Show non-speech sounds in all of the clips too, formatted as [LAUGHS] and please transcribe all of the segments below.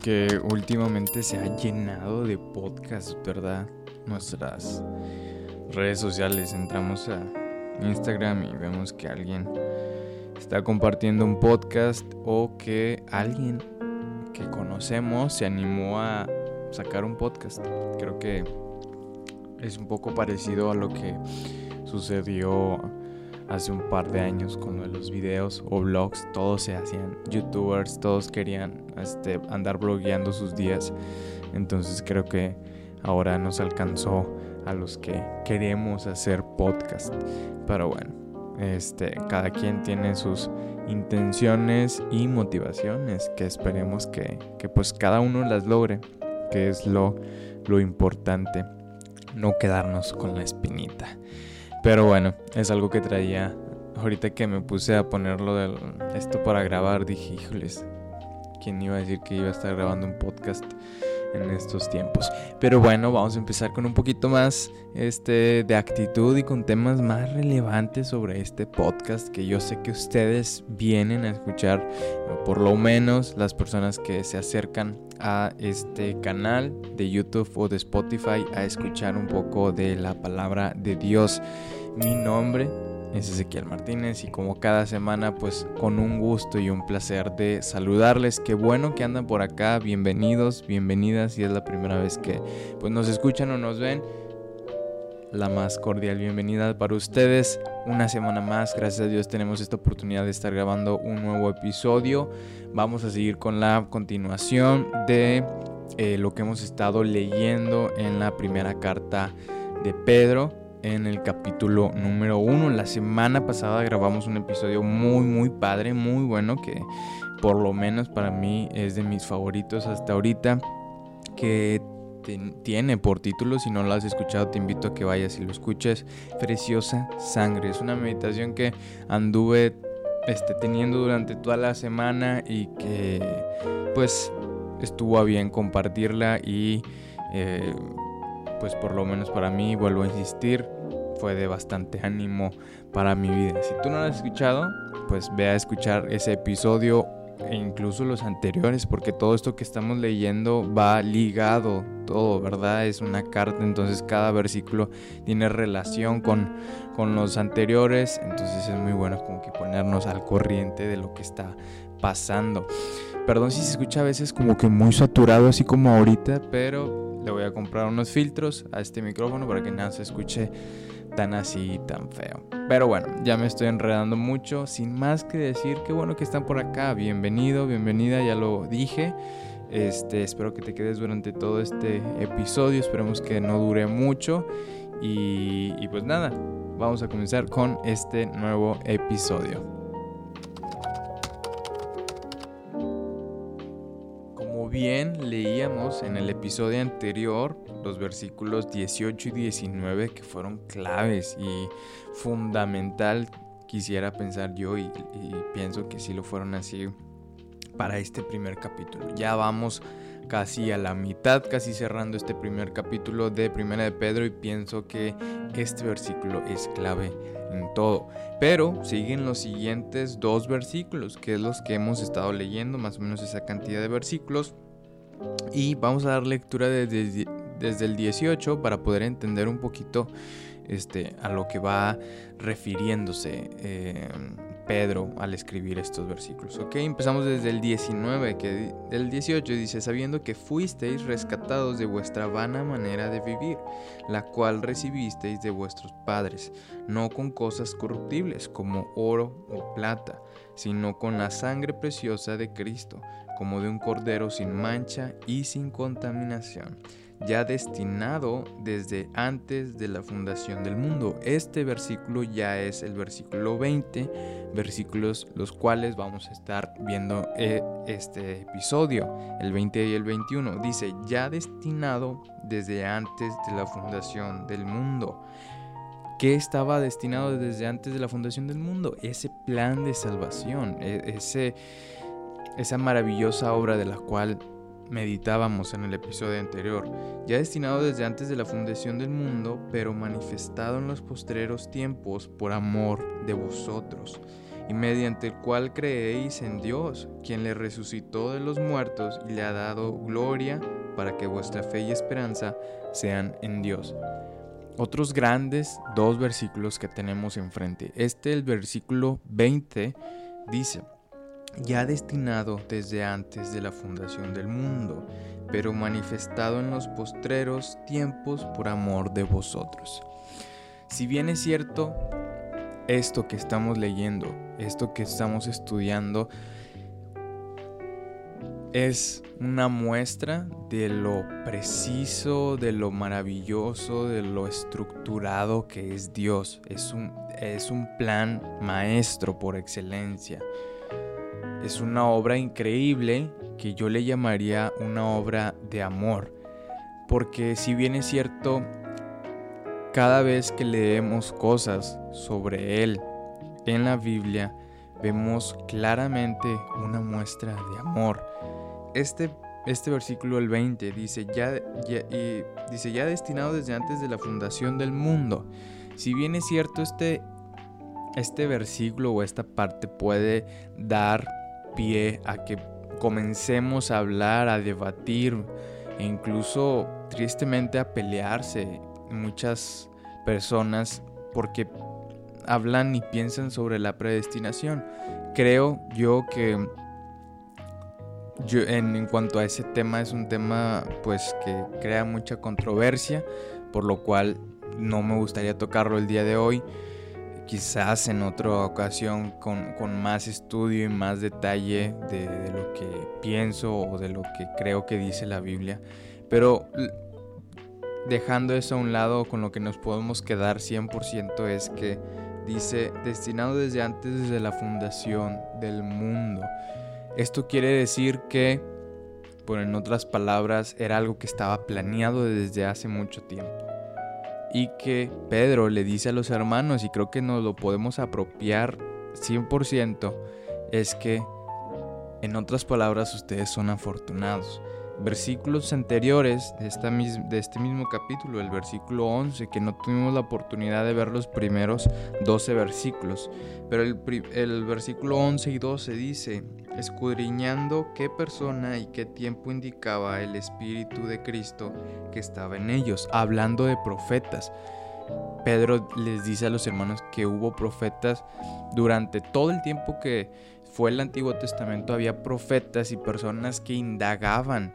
que últimamente se ha llenado de podcasts, ¿verdad? Nuestras redes sociales. Entramos a Instagram y vemos que alguien está compartiendo un podcast o que alguien que conocemos se animó a sacar un podcast. Creo que es un poco parecido a lo que sucedió hace un par de años cuando los videos o blogs todos se hacían youtubers, todos querían este, andar blogueando sus días. Entonces creo que ahora nos alcanzó a los que queremos hacer podcast. Pero bueno, este, cada quien tiene sus intenciones y motivaciones que esperemos que, que pues cada uno las logre, que es lo, lo importante, no quedarnos con la espinita. Pero bueno, es algo que traía. Ahorita que me puse a ponerlo de esto para grabar, dije, híjoles, ¿quién iba a decir que iba a estar grabando un podcast en estos tiempos? Pero bueno, vamos a empezar con un poquito más este, de actitud y con temas más relevantes sobre este podcast que yo sé que ustedes vienen a escuchar, por lo menos las personas que se acercan a este canal de YouTube o de Spotify a escuchar un poco de la palabra de Dios. Mi nombre es Ezequiel Martínez y como cada semana pues con un gusto y un placer de saludarles. Qué bueno que andan por acá, bienvenidos, bienvenidas si es la primera vez que pues nos escuchan o nos ven. La más cordial bienvenida para ustedes. Una semana más, gracias a Dios tenemos esta oportunidad de estar grabando un nuevo episodio. Vamos a seguir con la continuación de eh, lo que hemos estado leyendo en la primera carta de Pedro en el capítulo número uno. La semana pasada grabamos un episodio muy, muy padre, muy bueno, que por lo menos para mí es de mis favoritos hasta ahorita, que tiene por título, si no lo has escuchado te invito a que vayas y lo escuches, Preciosa Sangre. Es una meditación que anduve este, teniendo durante toda la semana y que pues estuvo a bien compartirla y eh, pues por lo menos para mí, vuelvo a insistir, fue de bastante [LAUGHS] ánimo para mi vida. Si tú no lo has escuchado, pues ve a escuchar ese episodio e incluso los anteriores, porque todo esto que estamos leyendo va ligado, todo, ¿verdad? Es una carta, entonces cada versículo tiene relación con, con los anteriores, entonces es muy bueno como que ponernos al corriente de lo que está pasando. Perdón si se escucha a veces como que muy saturado, así como ahorita, pero le voy a comprar unos filtros a este micrófono para que nada se escuche tan así, tan feo. Pero bueno, ya me estoy enredando mucho. Sin más que decir, qué bueno que están por acá. Bienvenido, bienvenida, ya lo dije. Este, espero que te quedes durante todo este episodio. Esperemos que no dure mucho. Y, y pues nada, vamos a comenzar con este nuevo episodio. Bien leíamos en el episodio anterior los versículos 18 y 19 que fueron claves y fundamental, quisiera pensar yo y, pienso que sí lo fueron así para este primer capítulo. Ya vamos casi a la mitad, casi cerrando este primer capítulo de Primera de Pedro y pienso que este versículo es clave en todo. Pero siguen los siguientes dos versículos, que es los que hemos estado leyendo, más o menos esa cantidad de versículos. Y vamos a dar lectura desde, desde el 18 para poder entender un poquito este, a lo que va refiriéndose. Eh, Pedro al escribir estos versículos. Ok, empezamos desde el 19, que el 18 dice, sabiendo que fuisteis rescatados de vuestra vana manera de vivir, la cual recibisteis de vuestros padres, no con cosas corruptibles como oro o plata, sino con la sangre preciosa de Cristo, como de un cordero sin mancha y sin contaminación ya destinado desde antes de la fundación del mundo. Este versículo ya es el versículo 20, versículos los cuales vamos a estar viendo eh, este episodio, el 20 y el 21. Dice, ya destinado desde antes de la fundación del mundo. ¿Qué estaba destinado desde antes de la fundación del mundo? Ese plan de salvación, e, ese, esa maravillosa obra de la cual meditábamos en el episodio anterior, ya destinado desde antes de la fundación del mundo, pero manifestado en los postreros tiempos por amor de vosotros, y mediante el cual creéis en Dios, quien le resucitó de los muertos y le ha dado gloria para que vuestra fe y esperanza sean en Dios. Otros grandes dos versículos que tenemos enfrente. Este, el versículo 20, dice, ya destinado desde antes de la fundación del mundo, pero manifestado en los postreros tiempos por amor de vosotros. Si bien es cierto, esto que estamos leyendo, esto que estamos estudiando, es una muestra de lo preciso, de lo maravilloso, de lo estructurado que es Dios. Es un, es un plan maestro por excelencia. Es una obra increíble que yo le llamaría una obra de amor. Porque si bien es cierto, cada vez que leemos cosas sobre Él en la Biblia, vemos claramente una muestra de amor. Este, este versículo, el 20, dice ya, y dice, ya destinado desde antes de la fundación del mundo. Si bien es cierto, este, este versículo o esta parte puede dar a que comencemos a hablar, a debatir e incluso tristemente a pelearse muchas personas porque hablan y piensan sobre la predestinación. Creo yo que yo, en, cuanto a ese tema es un tema pues que crea mucha controversia, por lo cual no me gustaría tocarlo el día de hoy. Quizás en otra ocasión con, más estudio y más detalle de, de lo que pienso o de lo que creo que dice la Biblia. Pero dejando eso a un lado, con lo que nos podemos quedar 100% es que dice, destinado desde antes de la fundación del mundo. Esto quiere decir que, por en otras palabras, era algo que estaba planeado desde hace mucho tiempo. Y que Pedro le dice a los hermanos, y creo que nos lo podemos apropiar 100%, es que, en otras palabras, ustedes son afortunados versículos anteriores de, esta de este mismo capítulo, el versículo 11, que no tuvimos la oportunidad de ver los primeros 12 versículos, pero el, el versículo 11 y 12 dice, escudriñando qué persona y qué tiempo indicaba el Espíritu de Cristo que estaba en ellos, hablando de profetas. Pedro les dice a los hermanos que hubo profetas durante todo el tiempo que fue el Antiguo Testamento, había profetas y personas que indagaban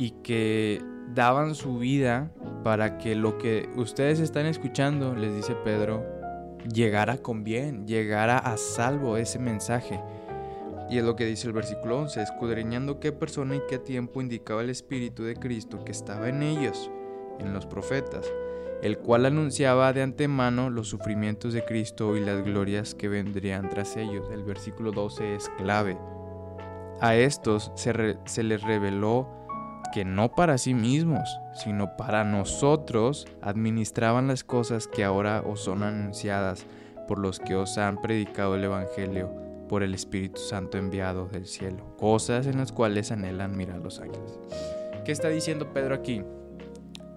y que daban su vida para que lo que ustedes están escuchando, les dice Pedro, llegara con bien, llegara a salvo ese mensaje. Y es lo que dice el versículo 11, escudriñando qué persona y qué tiempo indicaba el Espíritu de Cristo que estaba en ellos, en los profetas, el cual anunciaba de antemano los sufrimientos de Cristo y las glorias que vendrían tras ellos. El versículo 12 es clave. A estos se, se les reveló que no para sí mismos, sino para nosotros administraban las cosas que ahora os son anunciadas por los que os han predicado el Evangelio por el Espíritu Santo enviado del cielo, cosas en las cuales anhelan mirar los ángeles. ¿Qué está diciendo Pedro aquí?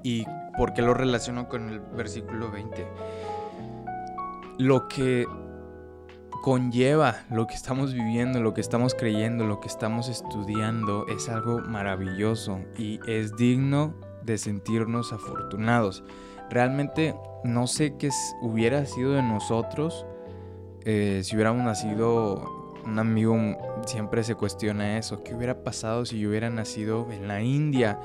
¿Y por qué lo relaciono con el versículo 20? Lo que conlleva lo que estamos viviendo, lo que estamos creyendo, lo que estamos estudiando es algo maravilloso y es digno de sentirnos afortunados. Realmente no sé qué hubiera sido de nosotros eh, si hubiéramos nacido, un amigo siempre se cuestiona eso, ¿qué hubiera pasado si yo hubiera nacido en la India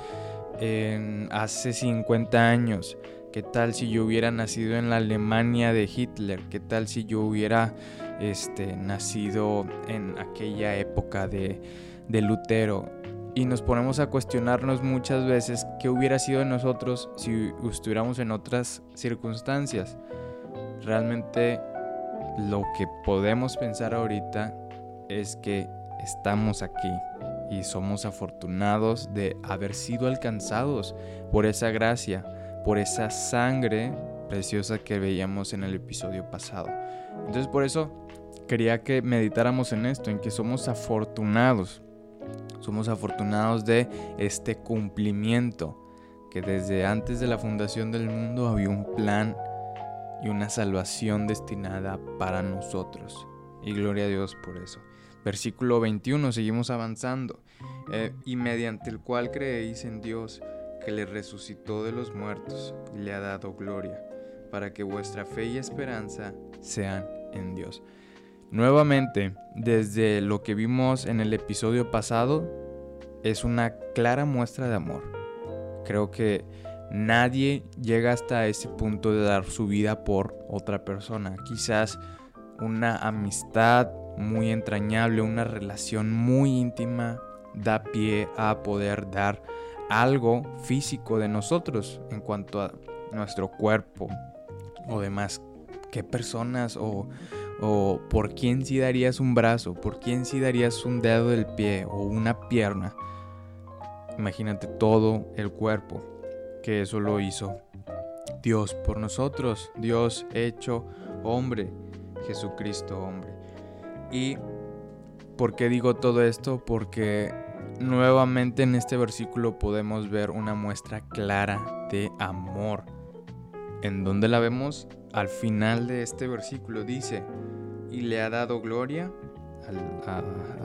hace 50 años? ¿Qué tal si yo hubiera nacido en la Alemania de Hitler? ¿Qué tal si yo hubiera este, nacido en aquella época de, de Lutero. Y nos ponemos a cuestionarnos muchas veces qué hubiera sido de nosotros si estuviéramos en otras circunstancias. Realmente lo que podemos pensar ahorita es que estamos aquí y somos afortunados de haber sido alcanzados por esa gracia, por esa sangre preciosa que veíamos en el episodio pasado. Entonces por eso quería que meditáramos en esto, en que somos afortunados. Somos afortunados de este cumplimiento, que desde antes de la fundación del mundo había un plan y una salvación destinada para nosotros. y gloria a Dios por eso. Versículo 21, seguimos avanzando. Eh, y mediante el cual creéis en Dios, que le resucitó de los muertos y le ha dado gloria, para que vuestra fe y esperanza sean en Dios. Nuevamente, desde lo que vimos en el episodio pasado, es una clara muestra de amor. Creo que nadie llega hasta ese punto de dar su vida por otra persona. Quizás una amistad muy entrañable, una relación muy íntima da pie a poder dar algo físico de nosotros en cuanto a nuestro cuerpo o demás. ¿Qué personas o, o por quién si darías un brazo? ¿Por quién si darías un dedo del pie o una pierna? Imagínate todo el cuerpo, que eso lo hizo Dios por nosotros, Dios hecho hombre, Jesucristo hombre. ¿Y por qué digo todo esto? Porque nuevamente en este versículo podemos ver una muestra clara de amor. ¿En donde la vemos? Al final de este versículo dice, y le ha dado gloria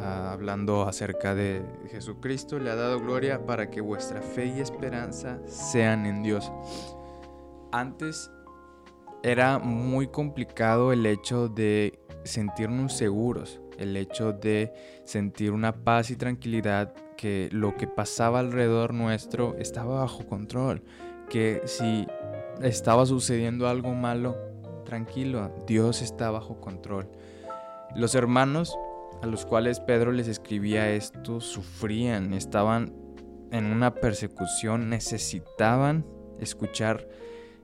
hablando acerca de Jesucristo, le ha dado gloria para que vuestra fe y esperanza sean en Dios. Antes era muy complicado el hecho de sentirnos seguros, el hecho de sentir una paz y tranquilidad que lo que pasaba alrededor nuestro estaba bajo control, que si estaba sucediendo algo malo, tranquilo, Dios está bajo control. Los hermanos a los cuales Pedro les escribía esto sufrían, estaban en una persecución, necesitaban escuchar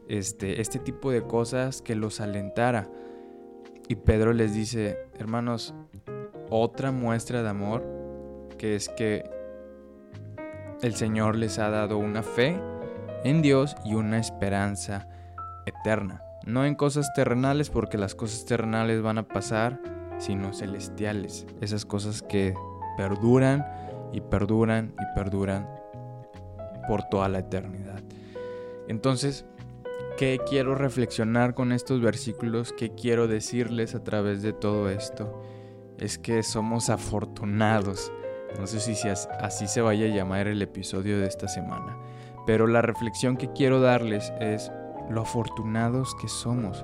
este, este tipo de cosas que los alentara. Y Pedro les dice, hermanos, otra muestra de amor, que es que el Señor les ha dado una fe en Dios y una esperanza eterna. No en cosas terrenales, porque las cosas terrenales van a pasar, sino celestiales, esas cosas que perduran y perduran y perduran por toda la eternidad. Entonces, ¿qué quiero reflexionar con estos versículos? ¿Qué quiero decirles a través de todo esto? Es que somos afortunados. No sé si así se vaya a llamar el episodio de esta semana. Pero la reflexión que quiero darles es lo afortunados que somos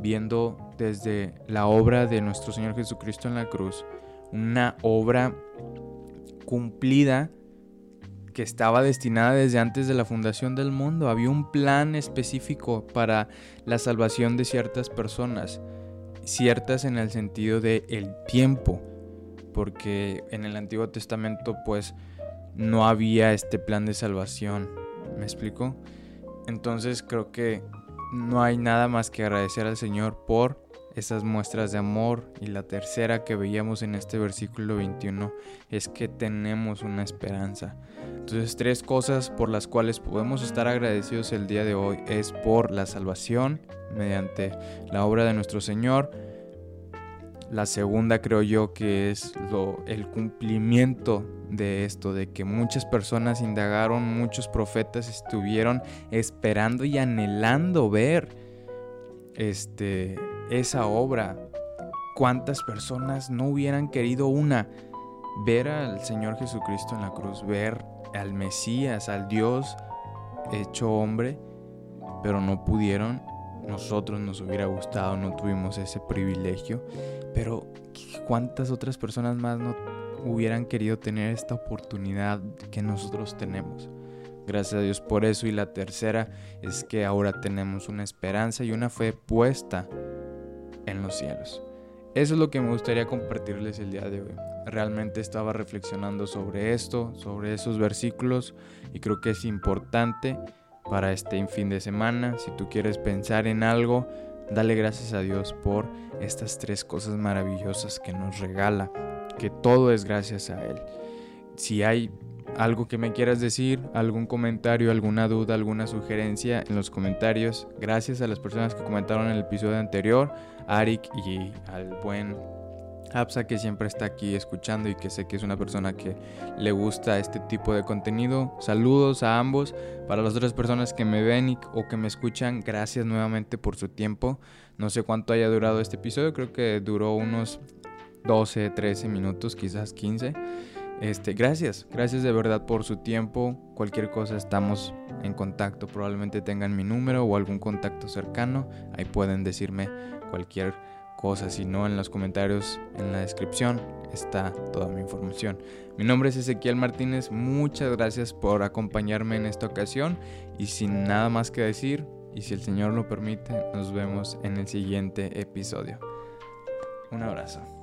viendo desde la obra de nuestro Señor Jesucristo en la cruz, una obra cumplida que estaba destinada desde antes de la fundación del mundo. Había un plan específico para la salvación de ciertas personas, ciertas en el sentido de el tiempo, porque en el Antiguo Testamento pues no había este plan de salvación. ¿Me explico? Entonces creo que no hay nada más que agradecer al Señor por esas muestras de amor. Y la tercera que veíamos en este versículo 21 es que tenemos una esperanza. Entonces tres cosas por las cuales podemos estar agradecidos el día de hoy es por la salvación mediante la obra de nuestro Señor. La segunda creo yo que es lo, el cumplimiento de esto, de que muchas personas indagaron, muchos profetas estuvieron esperando y anhelando ver este, esa obra. ¿Cuántas personas no hubieran querido una? Ver al Señor Jesucristo en la cruz, ver al Mesías, al Dios hecho hombre, pero no pudieron. Nosotros nos hubiera gustado, no tuvimos ese privilegio, pero ¿cuántas otras personas más no hubieran querido tener esta oportunidad que nosotros tenemos. Gracias a Dios por eso. Y la tercera es que ahora tenemos una esperanza y una fe puesta en los cielos. Eso es lo que me gustaría compartirles el día de hoy. Realmente estaba reflexionando sobre esto, sobre esos versículos y creo que es importante para este fin de semana. Si tú quieres pensar en algo, dale gracias a Dios por estas tres cosas maravillosas que nos regala que todo es gracias a Él. Si hay algo que me quieras decir, algún comentario, alguna duda, alguna sugerencia en los comentarios, gracias a las personas que comentaron en el episodio anterior, Arik y al buen Apsa que siempre está aquí escuchando y que sé que es una persona que le gusta este tipo de contenido. Saludos a ambos. Para las otras personas que me ven o que me escuchan, gracias nuevamente por su tiempo. No sé cuánto haya durado este episodio, creo que duró unos 12, 13 minutos, quizás 15. Este, gracias, gracias de verdad por su tiempo. Cualquier cosa estamos en contacto. Probablemente tengan mi número o algún contacto cercano. Ahí pueden decirme cualquier cosa. Si no, en los comentarios, en la descripción está toda mi información. Mi nombre es Ezequiel Martínez. Muchas gracias por acompañarme en esta ocasión. Y sin nada más que decir, y si el Señor lo permite, nos vemos en el siguiente episodio. Un abrazo.